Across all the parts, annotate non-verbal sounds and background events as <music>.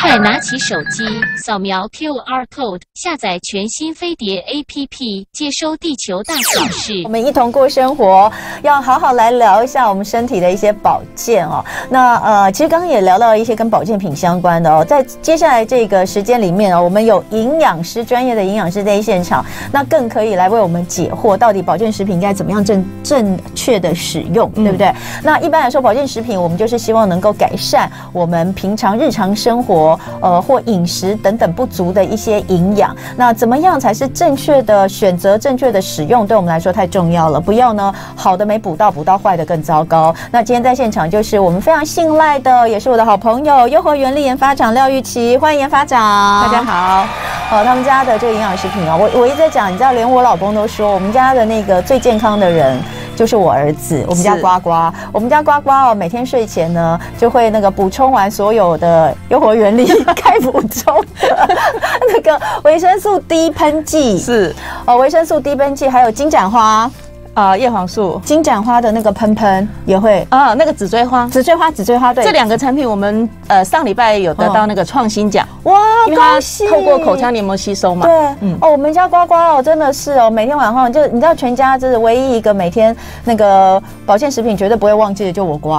快拿起手机，扫描 QR code，下载全新飞碟 APP，接收地球大小事。我们一同过生活，要好好来聊一下我们身体的一些保健哦。那呃，其实刚刚也聊到了一些跟保健品相关的哦。在接下来这个时间里面哦，我们有营养师，专业的营养师在现场，那更可以来为我们解惑，到底保健食品应该怎么样正正确的使用，对不对？嗯、那一般来说，保健食品我们就是希望能够改善我们平常日常生活呃或饮食等等不足的一些营养。那怎么样才是正确的选择、正确的使用？对我们来说太重要了。不要呢，好的没补到，补到坏的更糟糕。那今天在现场就是我们非常信赖的，也是我的好朋友优活原力研发长廖玉琪，欢迎研发长。大家好。哦，他们家的这个营养食品啊，我我一直在讲，你知道，连我老公都说，我们家的那个最健康的人。就是我儿子，我们家呱呱，我们家呱呱哦，每天睡前呢就会那个补充完所有的优活原理 <laughs> 该补充的那个维生素 D 喷剂，是。哦，维生素 D 喷剂，还有金盏花。啊，叶黄素、金盏花的那个喷喷也会。啊，那个紫锥花、紫锥花、紫锥花，对，这两个产品我们呃上礼拜有得到那个创新奖，哇，因为它透过口腔黏膜吸收嘛，对，嗯，哦，我们家呱呱哦，真的是哦，每天晚上就你知道，全家就是唯一一个每天那个保健食品绝对不会忘记的，就我呱，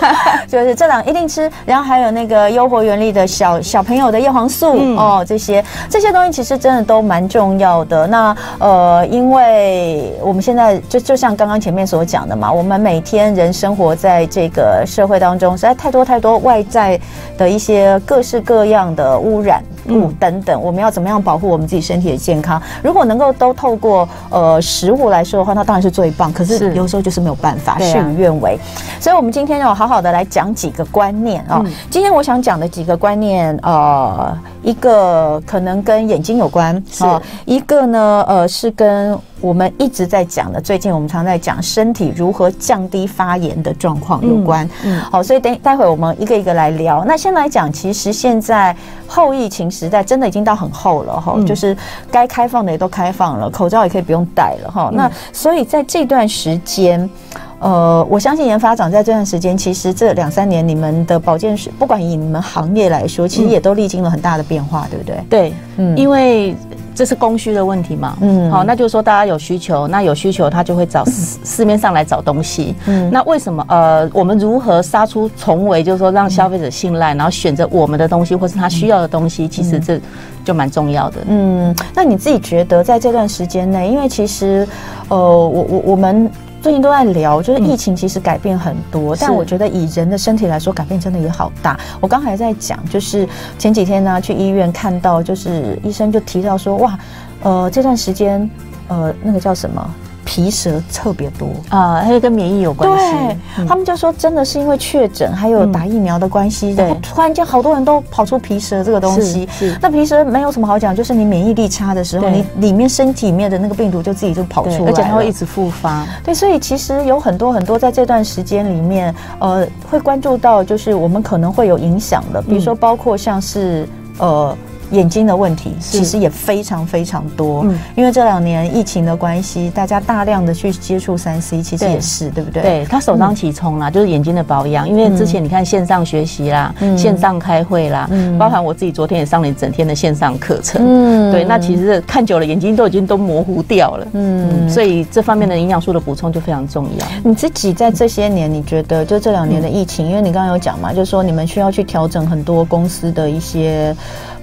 <laughs> 就是这两一定吃，然后还有那个优活原力的小小朋友的叶黄素哦，这些。这些东西其实真的都蛮重要的。那呃，因为我们现在。就就像刚刚前面所讲的嘛，我们每天人生活在这个社会当中，实在太多太多外在的一些各式各样的污染物等等，我们要怎么样保护我们自己身体的健康？如果能够都透过呃食物来说的话，那当然是最棒。可是有时候就是没有办法，事与愿违。所以，我们今天要好好的来讲几个观念啊。今天我想讲的几个观念，呃，一个可能跟眼睛有关，是一个呢，呃，是跟。我们一直在讲的，最近我们常在讲身体如何降低发炎的状况有关。嗯，好，所以等待会我们一个一个来聊。那先来讲，其实现在后疫情时代真的已经到很后了哈，就是该开放的也都开放了，口罩也可以不用戴了哈。那所以在这段时间，呃，我相信研发长在这段时间，其实这两三年你们的保健室，不管以你们行业来说，其实也都历经了很大的变化，对不对？对，嗯，因为。这是供需的问题嘛？嗯，好，那就是说大家有需求，那有需求他就会找市市面上来找东西。嗯，那为什么？呃，我们如何杀出重围？就是说让消费者信赖，然后选择我们的东西，或是他需要的东西，其实这就蛮重要的。嗯，那你自己觉得在这段时间内，因为其实，呃，我我我们。最近都在聊，就是疫情其实改变很多，嗯、但我觉得以人的身体来说，改变真的也好大。我刚还在讲，就是前几天呢，去医院看到，就是医生就提到说，哇，呃，这段时间，呃，那个叫什么？皮蛇特别多啊，还有跟免疫有关系。对，他们就说真的是因为确诊，还有打疫苗的关系，然后突然间好多人都跑出皮蛇这个东西。是，那皮蛇没有什么好讲，就是你免疫力差的时候，你里面身体里面的那个病毒就自己就跑出来，而且它会一直复发。对，所以其实有很多很多在这段时间里面，呃，会关注到就是我们可能会有影响的，比如说包括像是呃。眼睛的问题其实也非常非常多，嗯，因为这两年疫情的关系，大家大量的去接触三 C，其实也是对，对不对？对，它首当其冲啦，就是眼睛的保养。因为之前你看线上学习啦，嗯，线上开会啦，嗯，包含我自己昨天也上了一整天的线上课程，嗯，对，那其实看久了眼睛都已经都模糊掉了，嗯，所以这方面的营养素的补充就非常重要。你自己在这些年，你觉得就这两年的疫情，因为你刚刚有讲嘛，就是说你们需要去调整很多公司的一些。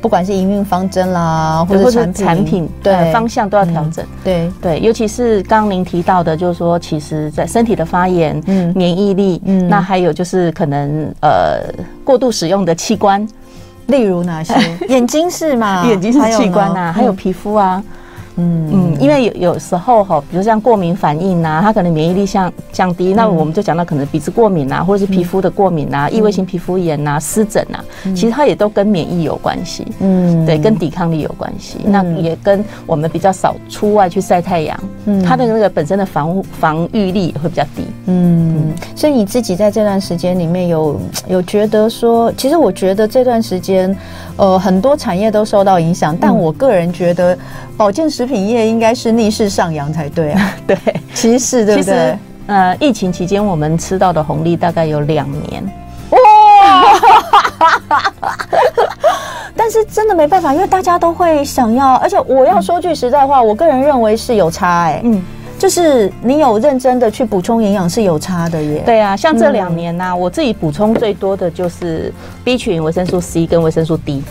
不管是营运方针啦，或者产品，产品对方向都要调整。对对，尤其是刚刚您提到的，就是说，其实在身体的发炎、嗯，免疫力，嗯，那还有就是可能呃过度使用的器官，例如哪些？<laughs> 眼睛是嘛？眼睛是器官啊，还有皮肤啊。嗯嗯，因为有有时候哈，比如像过敏反应呐，它可能免疫力像降低，那我们就讲到可能鼻子过敏啊，或者是皮肤的过敏啊，异位性皮肤炎呐、湿疹啊，其实它也都跟免疫有关系，嗯，对，跟抵抗力有关系，那也跟我们比较少出外去晒太阳，嗯，它的那个本身的防防御力也会比较低，嗯，所以你自己在这段时间里面有有觉得说，其实我觉得这段时间，呃，很多产业都受到影响，但我个人觉得保健食品业应该是逆势上扬才对啊！<laughs> 对，其实对不对？呃，疫情期间我们吃到的红利大概有两年。哇！<laughs> 但是真的没办法，因为大家都会想要，而且我要说句实在话，嗯、我个人认为是有差哎、欸，嗯。就是你有认真的去补充营养是有差的耶。对啊，像这两年呢、啊，嗯、我自己补充最多的就是 B 群、维生素 C 跟维生素 D。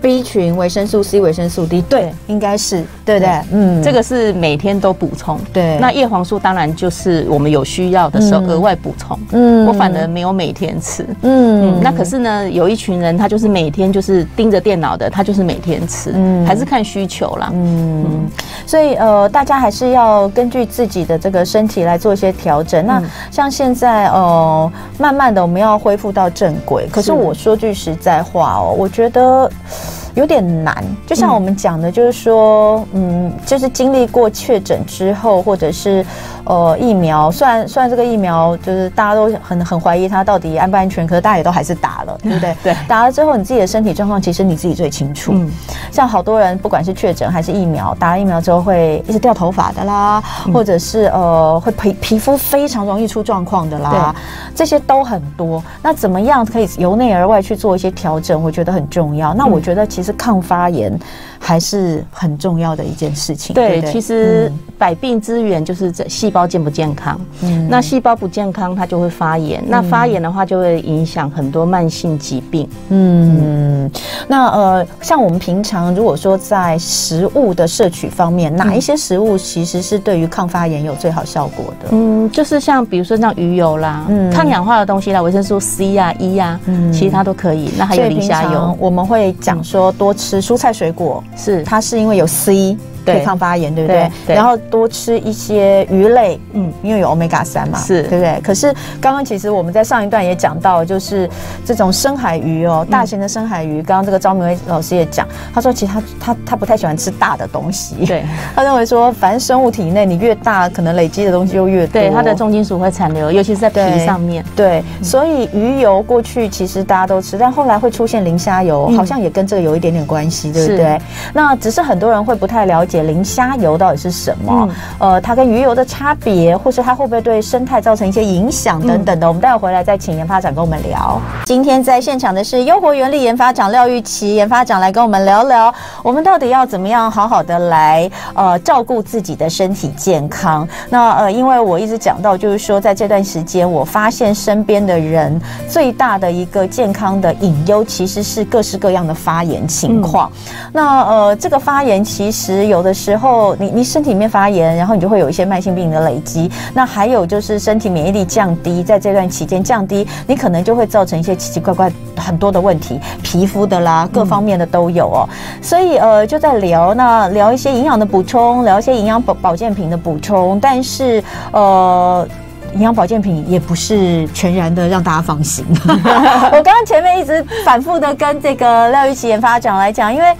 B 群、维生素 C、维生素 D，对，应该是对不对？嗯，这个是每天都补充。对，那叶黄素当然就是我们有需要的时候额外补充。嗯，我反而没有每天吃。嗯，那可是呢，有一群人他就是每天就是盯着电脑的，他就是每天吃，嗯，还是看需求啦。嗯，所以呃，大家还是要根据自己的这个身体来做一些调整。那像现在呃，慢慢的我们要恢复到正轨。可是我说句实在话哦，我觉得。Yeah. 有点难，就像我们讲的，就是说，嗯，就是经历过确诊之后，或者是。呃，疫苗虽然虽然这个疫苗就是大家都很很怀疑它到底安不安全，可是大家也都还是打了，<laughs> 对不对？对，打了之后你自己的身体状况其实你自己最清楚。嗯，像好多人不管是确诊还是疫苗，打了疫苗之后会一直掉头发的啦，嗯、或者是呃会皮皮肤非常容易出状况的啦，对这些都很多。那怎么样可以由内而外去做一些调整？我觉得很重要。那我觉得其实抗发炎还是很重要的一件事情。对，对对其实百病之源就是这细。胞健不健康？嗯，那细胞不健康，它就会发炎。嗯、那发炎的话，就会影响很多慢性疾病。嗯，那呃，像我们平常如果说在食物的摄取方面，哪一些食物其实是对于抗发炎有最好效果的？嗯，就是像比如说像鱼油啦，嗯，抗氧化的东西啦，维生素 C 呀、啊、E 呀、啊，嗯，其他都可以。那还有磷虾油，我们会讲说多吃蔬菜水果，是它是因为有 C。对抗发炎，对不对？然后多吃一些鱼类，嗯，因为有 Omega 三嘛，是对不对？可是刚刚其实我们在上一段也讲到，就是这种深海鱼哦，大型的深海鱼。刚刚这个张明威老师也讲，他说其实他他他不太喜欢吃大的东西，对，<laughs> 他认为说，反正生物体内你越大，可能累积的东西就越多，对，它的重金属会残留，尤其是在皮上面。对，所以鱼油过去其实大家都吃，但后来会出现磷虾油，好像也跟这个有一点点关系，对不对？那只是很多人会不太了解。磷虾油到底是什么？嗯、呃，它跟鱼油的差别，或是它会不会对生态造成一些影响等等的，嗯、我们待会回来再请研发长跟我们聊。今天在现场的是优活原力研发长廖玉琪研发长来跟我们聊聊，我们到底要怎么样好好的来呃照顾自己的身体健康。那呃，因为我一直讲到，就是说在这段时间，我发现身边的人最大的一个健康的隐忧，其实是各式各样的发炎情况。嗯、那呃，这个发炎其实有的。时候，你你身体里面发炎，然后你就会有一些慢性病的累积。那还有就是身体免疫力降低，在这段期间降低，你可能就会造成一些奇奇怪怪很多的问题，皮肤的啦，各方面的都有哦。所以呃，就在聊那聊一些营养的补充，聊一些营养保保健品的补充。但是呃，营养保健品也不是全然的让大家放心。<laughs> 我刚刚前面一直反复的跟这个廖玉琪研发长来讲，因为。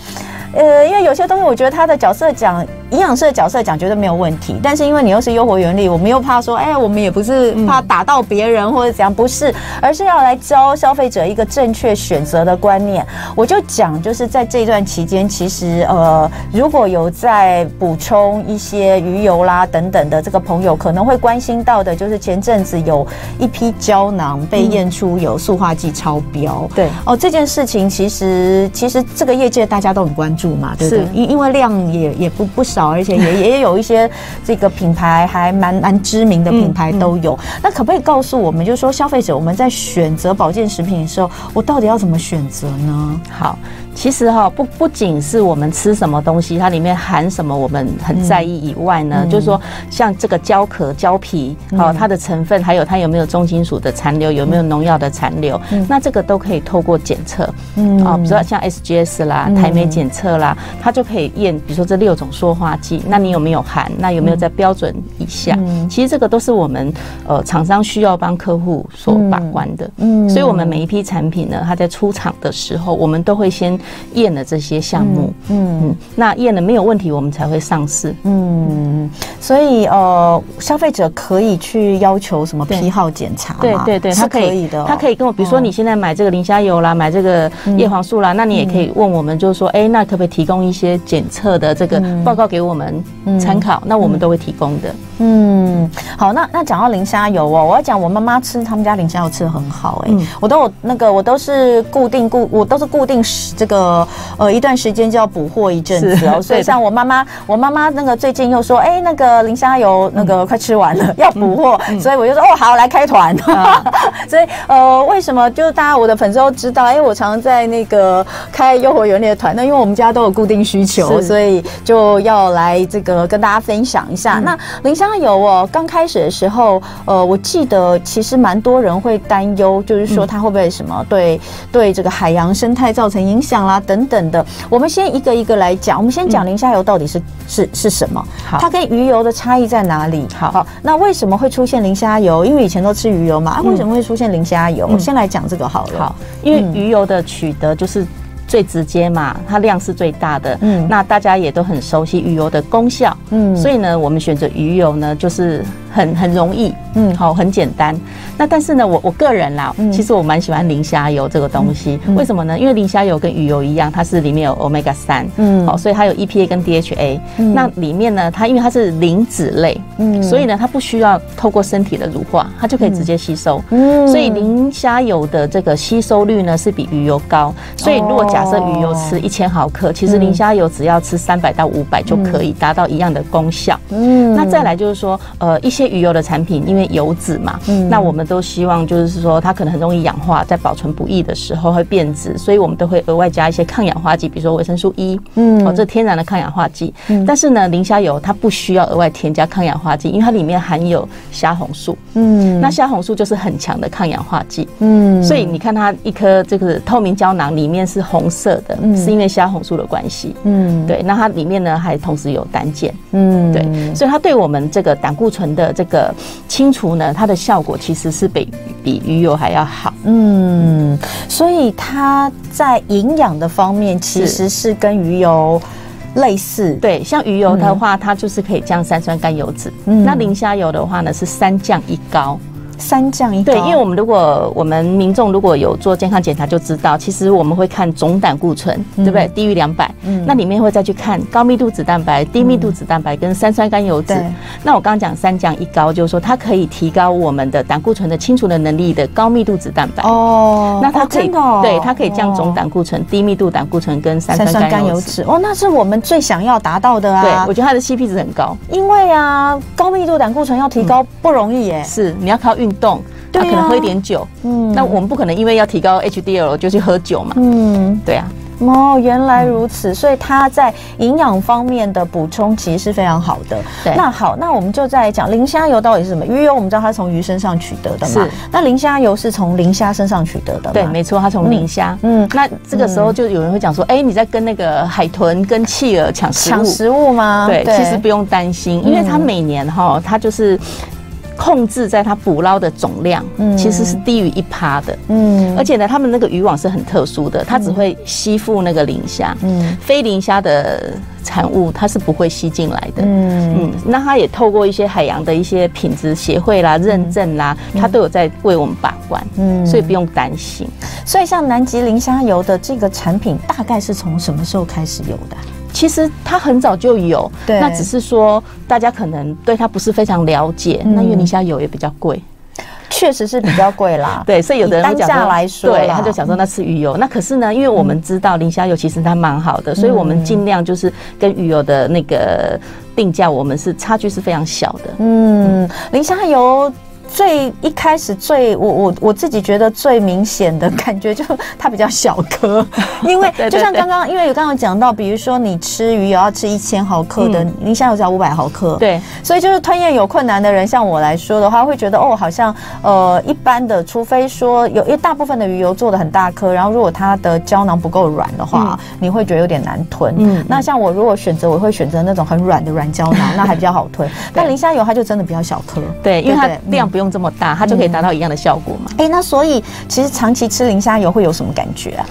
呃，因为有些东西，我觉得他的角色讲。营养师的角色讲绝对没有问题，但是因为你又是优活原力，我们又怕说，哎，我们也不是怕打到别人或者怎样，不是，而是要来教消费者一个正确选择的观念。我就讲，就是在这段期间，其实呃，如果有在补充一些鱼油啦等等的这个朋友，可能会关心到的，就是前阵子有一批胶囊被验出有塑化剂超标。对哦，这件事情其实其实这个业界大家都很关注嘛，对不对？因因为量也也不不少。少，而且也也有一些这个品牌还蛮蛮知名的品牌都有。那可不可以告诉我们，就是说消费者我们在选择保健食品的时候，我到底要怎么选择呢？好。其实哈，不不仅是我们吃什么东西，它里面含什么，我们很在意以外呢，嗯、就是说像这个胶壳、胶皮，好、嗯，它的成分，还有它有没有重金属的残留，有没有农药的残留，嗯、那这个都可以透过检测，嗯，啊，比如说像 SGS 啦、台媒检测啦，它就可以验，比如说这六种塑化剂，那你有没有含？那有没有在标准以下？嗯、其实这个都是我们呃厂商需要帮客户所把关的，嗯，所以我们每一批产品呢，它在出厂的时候，我们都会先。验了这些项目，嗯嗯，那验了没有问题，我们才会上市，嗯，所以呃，消费者可以去要求什么批号检查吗？对对对，是可以的，他可以跟我，比如说你现在买这个磷虾油啦，买这个叶黄素啦，那你也可以问我们，就是说，哎，那可不可以提供一些检测的这个报告给我们参考？那我们都会提供的。嗯，好，那那讲到磷虾油哦，我要讲我妈妈吃他们家磷虾油吃的很好哎、我都有那个我都是固定固我都是固定这个呃一段时间就要补货一阵子哦，所以像我妈妈我妈妈那个最近又说哎、欸、那个磷虾油那个快吃完了、嗯、要补货，嗯、所以我就说哦好来开团，嗯、<laughs> 所以呃为什么就大家我的粉丝都知道，哎、欸、我常常在那个开诱惑原力的团，那因为我们家都有固定需求，所以就要来这个跟大家分享一下，嗯、那磷虾。油哦！刚开始的时候，呃，我记得其实蛮多人会担忧，就是说它会不会什么对对这个海洋生态造成影响啦等等的。我们先一个一个来讲，我们先讲磷虾油到底是是是什么？好，它跟鱼油的差异在哪里？好，好，那为什么会出现磷虾油？因为以前都吃鱼油嘛，啊，为什么会出现磷虾油？我先来讲这个好了。好，因为鱼油的取得就是。最直接嘛，它量是最大的，嗯，那大家也都很熟悉鱼油的功效，嗯，所以呢，我们选择鱼油呢，就是。很很容易，嗯，好，很简单。那但是呢，我我个人啦，其实我蛮喜欢磷虾油这个东西。为什么呢？因为磷虾油跟鱼油一样，它是里面有 Omega 三，嗯，好，所以它有 EPA 跟 DHA。那里面呢，它因为它是磷脂类，嗯，所以呢，它不需要透过身体的乳化，它就可以直接吸收。嗯，所以磷虾油的这个吸收率呢是比鱼油高。所以如果假设鱼油吃一千毫克，其实磷虾油只要吃三百到五百就可以达到一样的功效。嗯，那再来就是说，呃，一些。鱼油的产品，因为油脂嘛，嗯，那我们都希望就是说它可能很容易氧化，在保存不易的时候会变质，所以我们都会额外加一些抗氧化剂，比如说维生素 E，嗯，哦，这天然的抗氧化剂。嗯，但是呢，磷虾油它不需要额外添加抗氧化剂，因为它里面含有虾红素，嗯，那虾红素就是很强的抗氧化剂，嗯，所以你看它一颗这个透明胶囊里面是红色的，嗯，是因为虾红素的关系，嗯，对，那它里面呢还同时有胆碱，嗯，对，所以它对我们这个胆固醇的。这个清除呢，它的效果其实是比比鱼油还要好。嗯，所以它在营养的方面其实是跟鱼油类似。对，像鱼油的话，它就是可以降三酸甘油脂。嗯，那磷虾油的话呢，是三降一高。三降一高，对，因为我们如果我们民众如果有做健康检查，就知道，其实我们会看总胆固醇，对不对？低于两百，嗯，那里面会再去看高密度脂蛋白、低密度脂蛋白跟三酸甘油酯。那我刚刚讲三降一高，就是说它可以提高我们的胆固醇的清除的能力的高密度脂蛋白。哦，那它可以，对，它可以降总胆固醇、低密度胆固醇跟三酸甘油脂。哦，那是我们最想要达到的啊！对，我觉得它的 CP 值很高，因为啊，高密度胆固醇要提高不容易耶。是，你要靠运。运动，他可能喝一点酒，嗯，那我们不可能因为要提高 HDL 就去喝酒嘛，嗯，对啊，哦，原来如此，所以它在营养方面的补充其实是非常好的。对，那好，那我们就再来讲磷虾油到底是什么？鱼油我们知道它从鱼身上取得的嘛，是，那磷虾油是从磷虾身上取得的，对，没错，它从磷虾，嗯，那这个时候就有人会讲说，哎，你在跟那个海豚跟企鹅抢食物，抢食物吗？对，其实不用担心，因为它每年哈，它就是。控制在它捕捞的总量，嗯，其实是低于一趴的，嗯，而且呢，他们那个渔网是很特殊的，它只会吸附那个磷虾，嗯，非磷虾的产物它是不会吸进来的，嗯。嗯，那它也透过一些海洋的一些品质协会啦、认证啦，它都有在为我们把关，嗯，所以不用担心。所以像南极磷虾油的这个产品，大概是从什么时候开始有的？其实它很早就有，那只是说大家可能对它不是非常了解。嗯、那因为磷虾油也比较贵，确实是比较贵啦。<laughs> 对，所以有的人会讲说，来说，对，他就想说那吃鱼油。嗯、那可是呢，因为我们知道磷虾油其实它蛮好的，嗯、所以我们尽量就是跟鱼油的那个定价，我们是差距是非常小的。嗯，磷虾油。最一开始最我我我自己觉得最明显的感觉就它比较小颗，<laughs> 因为就像刚刚，因为有刚刚讲到，比如说你吃鱼油要吃一千毫克的，磷虾油只要五百毫克，对，所以就是吞咽有困难的人，像我来说的话，会觉得哦，好像呃一般的，除非说有一大部分的鱼油做的很大颗，然后如果它的胶囊不够软的话，你会觉得有点难吞。嗯，那像我如果选择，我会选择那种很软的软胶囊，那还比较好吞。<laughs> 但磷虾油它就真的比较小颗，对，因为它量。不用这么大，它就可以达到一样的效果嘛？哎、嗯欸，那所以其实长期吃磷虾油会有什么感觉啊？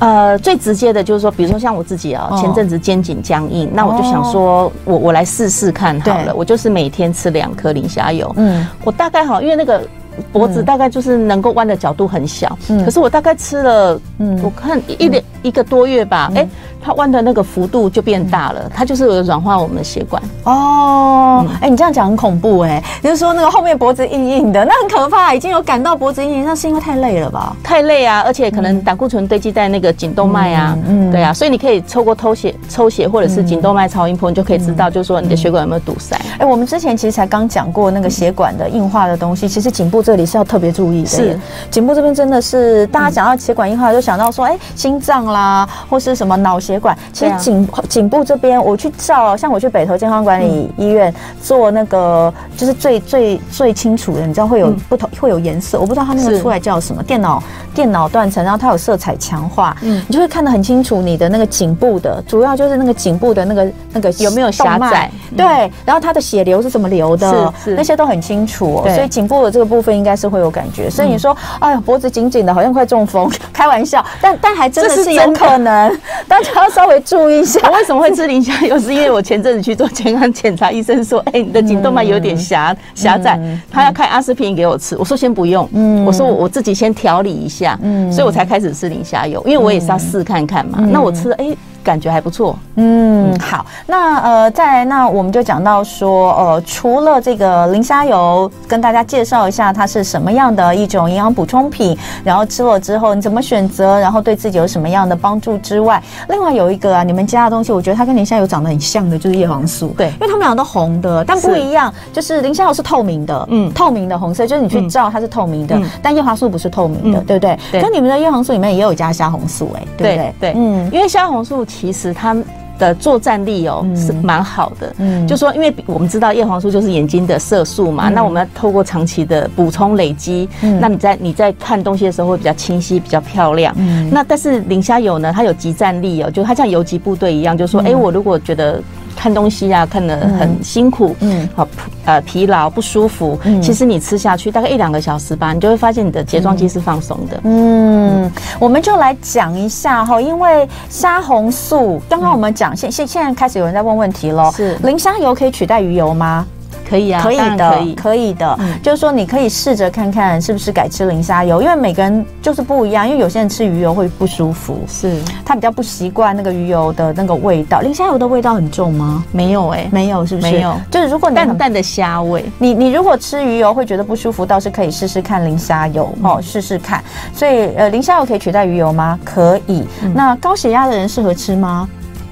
呃，最直接的就是说，比如说像我自己啊，前阵子肩颈僵硬，那我就想说我我来试试看好了，我就是每天吃两颗磷虾油。嗯，我大概好，因为那个。脖子大概就是能够弯的角度很小，嗯，可是我大概吃了，嗯，我看一点一个多月吧，哎，它弯的那个幅度就变大了，它就是有软化我们的血管。哦，哎，你这样讲很恐怖哎，就是说那个后面脖子硬硬的，那很可怕，已经有感到脖子硬硬，那是因为太累了吧？太累啊，而且可能胆固醇堆积在那个颈动脉啊，嗯，对啊，所以你可以透过抽血、抽血或者是颈动脉超音波，你就可以知道，就是说你的血管有没有堵塞。哎，我们之前其实才刚讲过那个血管的硬化的东西，其实颈部。这里是要特别注意的，是。颈部这边真的是大家讲到血管硬化，就想到说，哎，心脏啦，或是什么脑血管。其实颈颈部这边，我去照，像我去北投健康管理医院做那个，就是最最最清楚的，你知道会有不同，会有颜色，我不知道它那个出来叫什么，电脑电脑断层，然后它有色彩强化，嗯，你就会看得很清楚你的那个颈部的，主要就是那个颈部的那个那个有没有狭窄，对，然后它的血流是怎么流的，是那些都很清楚，所以颈部的这个部分。应该是会有感觉，所以你说，哎呀，脖子紧紧的，好像快中风，<laughs> 开玩笑，但但还真的是有可能，<laughs> 大家要稍微注意一下。我为什么会 <laughs> 吃磷虾油？是因为我前阵子去做健康检查，医生说，哎，你的颈动脉有点狭狭窄，他要开阿司匹林给我吃。我说先不用，嗯，我说我我自己先调理一下，嗯，所以我才开始吃磷虾油，因为我也是要试看看嘛。那我吃，哎。感觉还不错，嗯，好，那呃，再来，那我们就讲到说，呃，除了这个磷虾油，跟大家介绍一下它是什么样的一种营养补充品，然后吃了之后你怎么选择，然后对自己有什么样的帮助之外，另外有一个啊，你们家的东西，我觉得它跟磷虾油长得很像的，就是叶黄素，对，因为它们俩都红的，但不一样，是就是磷虾油是透明的，嗯，透明的红色，就是你去照它是透明的，嗯、但叶黄素不是透明的，嗯、对不对？对，跟你们的叶黄素里面也有加虾红素、欸，哎，对不对？对，嗯，因为虾红素。其实它的作战力哦是蛮好的，嗯，就说因为我们知道叶黄素就是眼睛的色素嘛，那我们要透过长期的补充累积，那你在你在看东西的时候会比较清晰，比较漂亮。那但是磷虾油呢，它有集战力哦，就它像游击部队一样，就说哎，我如果觉得。看东西啊，看得很辛苦，嗯，好，呃，疲劳不舒服。嗯，其实你吃下去大概一两个小时吧，你就会发现你的睫状肌是放松的。嗯，我们就来讲一下哈，因为虾红素，刚刚我们讲，现现现在开始有人在问问题了，是磷虾油可以取代鱼油吗？可以啊，可以的，可以，可以的，嗯、就是说你可以试着看看是不是改吃磷虾油，因为每个人就是不一样，因为有些人吃鱼油会不舒服，是他比较不习惯那个鱼油的那个味道。磷虾油的味道很重吗？没有哎、欸，没有，是不是？没有，就是如果你淡淡的虾味，你你如果吃鱼油会觉得不舒服，倒是可以试试看磷虾油哦，试试看。所以呃，磷虾油可以取代鱼油吗？可以。嗯、那高血压的人适合吃吗？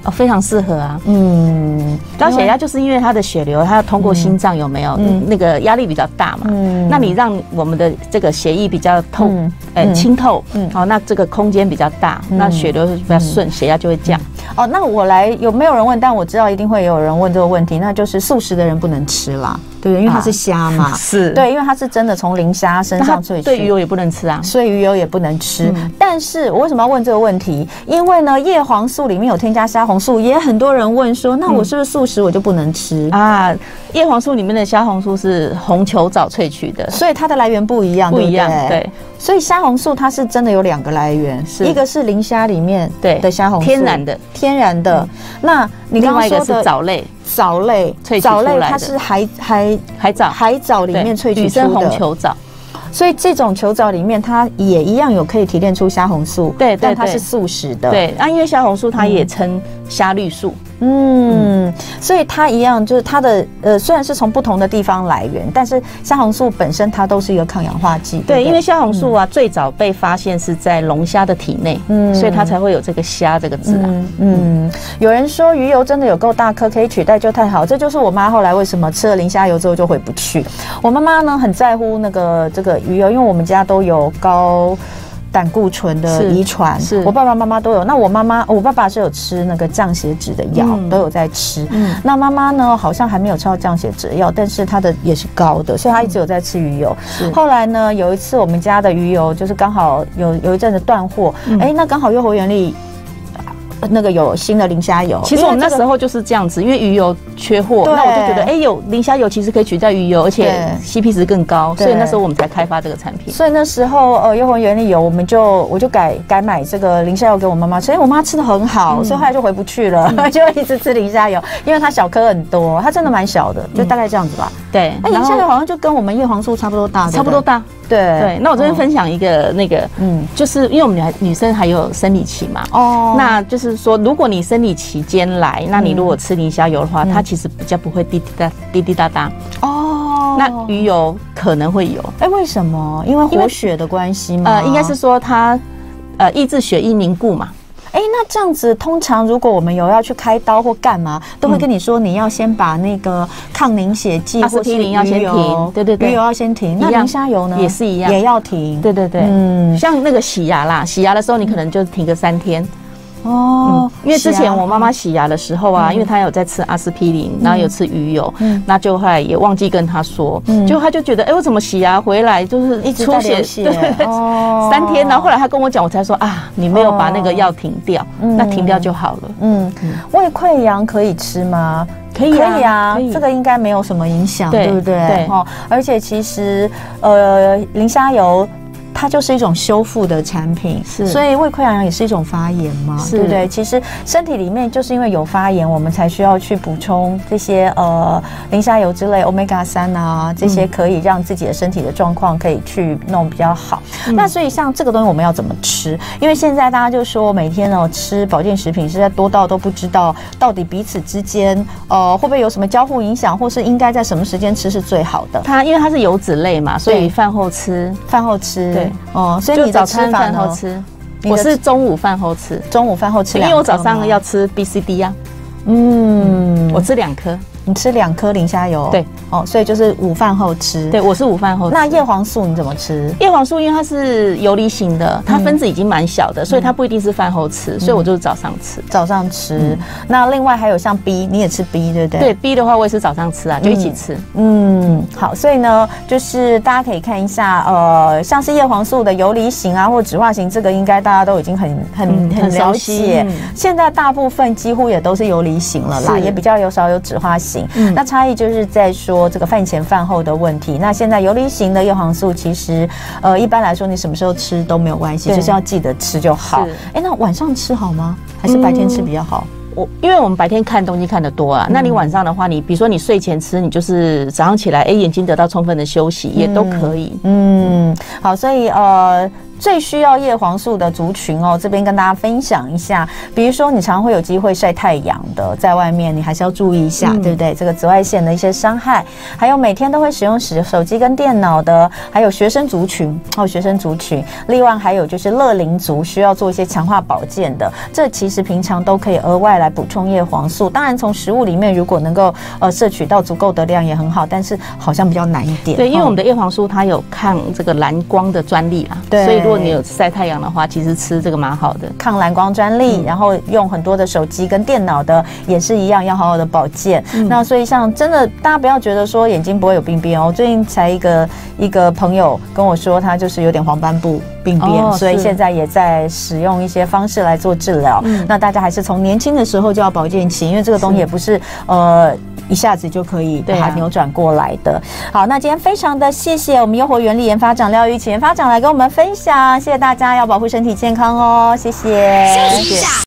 哦，非常适合啊。嗯，高血压就是因为它的血流，它要通过心脏，有没有？嗯，那个压力比较大嘛。嗯，那你让我们的这个血液比较透，呃，清透。嗯，好，那这个空间比较大，那血流比较顺，血压就会降。哦，那我来，有没有人问？但我知道一定会有人问这个问题，那就是素食的人不能吃啦。对，因为它是虾嘛，<laughs> 是对，因为它是真的从磷虾身上萃取。对，鱼油也不能吃啊，所以鱼油也不能吃。但是我为什么要问这个问题？因为呢，叶黄素里面有添加虾红素，也很多人问说，那我是不是素食我就不能吃啊？叶黄素里面的虾红素是红球藻萃取的，所以它的来源不一样，不一样。对，所以虾红素它是真的有两个来源，一个是磷虾里面对的虾红素，天然的，天然的。那你刚刚说的藻类。藻类，藻类它是海海海藻，海藻里面萃取出的。红球藻，所以这种球藻里面它也一样有可以提炼出虾红素，对，但它是素食的，对，那因为虾红素它也称虾绿素。嗯，所以它一样，就是它的呃，虽然是从不同的地方来源，但是虾红素本身它都是一个抗氧化剂。对，因为虾红素啊，最早被发现是在龙虾的体内，嗯，所以它才会有这个“虾”这个字啊。嗯，有人说鱼油真的有够大颗，可以取代就太好。这就是我妈后来为什么吃了磷虾油之后就回不去。我妈妈呢很在乎那个这个鱼油，因为我们家都有高。胆固醇的遗传，是我爸爸妈妈都有。那我妈妈，我爸爸是有吃那个降血脂的药，嗯、都有在吃。嗯，那妈妈呢，好像还没有吃到降血脂的药，但是她的也是高的，所以她一直有在吃鱼油。是后来呢，有一次我们家的鱼油就是刚好有有一阵子断货，哎、嗯欸，那刚好又回原力。那个有新的磷虾油。其实我们那时候就是这样子，因为鱼油缺货，那我就觉得，哎，有磷虾油其实可以取代鱼油，而且 CP 值更高，所以那时候我们才开发这个产品。所以那时候呃，悠活原力油，我们就我就改改买这个磷虾油给我妈妈吃，因为我妈吃的很好，所以后来就回不去了，<laughs> 就一直吃磷虾油，因为它小颗很多，它真的蛮小的，就大概这样子吧。对，那磷虾油好像就跟我们叶黄素差不多大，差不多大。对对，那我这边分享一个那个，嗯，就是因为我们女孩女生还有生理期嘛，哦，那就是说，如果你生理期间来，那你如果吃磷虾油的话，它其实比较不会滴滴答滴滴答答。哦，那鱼油可能会有，哎，为什么？因为活血的关系吗？呃，应该是说它呃抑制血液凝固嘛。哎，那这样子，通常如果我们有要去开刀或干嘛，都会跟你说，你要先把那个抗凝血剂或是鱼油要先停，对对对，鱼油要先停。那磷虾油呢？也是一样，也要停。对对对，嗯，像那个洗牙啦，洗牙的时候你可能就停个三天。哦，因为之前我妈妈洗牙的时候啊，因为她有在吃阿司匹林，然后有吃鱼油，那就后来也忘记跟她说，就她就觉得，哎，我怎么洗牙回来就是一直出血，对，<laughs> 三天，然后后来她跟我讲，我才说啊，你没有把那个药停掉，那停掉就好了。嗯，胃溃疡可以吃吗？可以，可以。啊，这个应该没有什么影响，对不对？对，而且其实呃，磷虾油。它就是一种修复的产品，是，所以胃溃疡也是一种发炎嘛，对不对？其实身体里面就是因为有发炎，我们才需要去补充这些呃磷虾油之类，Omega 三啊，这些可以让自己的身体的状况可以去弄比较好。嗯、那所以像这个东西我们要怎么吃？因为现在大家就说每天哦吃保健食品实在多到都不知道到底彼此之间呃会不会有什么交互影响，或是应该在什么时间吃是最好的？它因为它是油脂类嘛，所以饭后吃，饭后吃，对。哦，所以你早餐饭后吃，我是中午饭后吃，中午饭后吃，因为我早上要吃 B C D 呀，嗯，我吃两颗。你吃两颗磷虾油，对，哦，所以就是午饭后吃。对，我是午饭后吃。那叶黄素你怎么吃？叶黄素因为它是游离型的，它分子已经蛮小的，所以它不一定是饭后吃，所以我就是早上吃。早上吃。那另外还有像 B，你也吃 B 对不对？对 B 的话，我也是早上吃啊，就一起吃。嗯，好，所以呢，就是大家可以看一下，呃，像是叶黄素的游离型啊，或酯化型，这个应该大家都已经很很很了解。现在大部分几乎也都是游离型了啦，也比较有少有酯化型。嗯，那差异就是在说这个饭前饭后的问题。那现在游离型的叶黄素，其实呃一般来说你什么时候吃都没有关系，对就是要记得吃就好。哎是，那晚上吃好吗？还是白天吃比较好？嗯、我因为我们白天看东西看得多啊，嗯、那你晚上的话，你比如说你睡前吃，你就是早上起来，哎，眼睛得到充分的休息，也都可以。嗯，嗯，好，所以呃。最需要叶黄素的族群哦，这边跟大家分享一下。比如说，你常会有机会晒太阳的，在外面你还是要注意一下，嗯、对不对？这个紫外线的一些伤害，还有每天都会使用使手机跟电脑的，还有学生族群哦，学生族群。另外还有就是乐龄族需要做一些强化保健的，这其实平常都可以额外来补充叶黄素。当然，从食物里面如果能够呃摄取到足够的量也很好，但是好像比较难一点。对，因为我们的叶黄素它有抗这个蓝光的专利啦，对，所以。如果你有晒太阳的话，其实吃这个蛮好的，抗蓝光专利。嗯、然后用很多的手机跟电脑的也是一样，要好好的保健。嗯、那所以像真的，大家不要觉得说眼睛不会有病变哦。最近才一个一个朋友跟我说，他就是有点黄斑部病变，哦、所以现在也在使用一些方式来做治疗。嗯、那大家还是从年轻的时候就要保健起，因为这个东西也不是，是呃。一下子就可以把它扭转过来的。好，那今天非常的谢谢我们优活原力研发长廖玉琴研发长来跟我们分享，谢谢大家，要保护身体健康哦，谢谢。谢谢。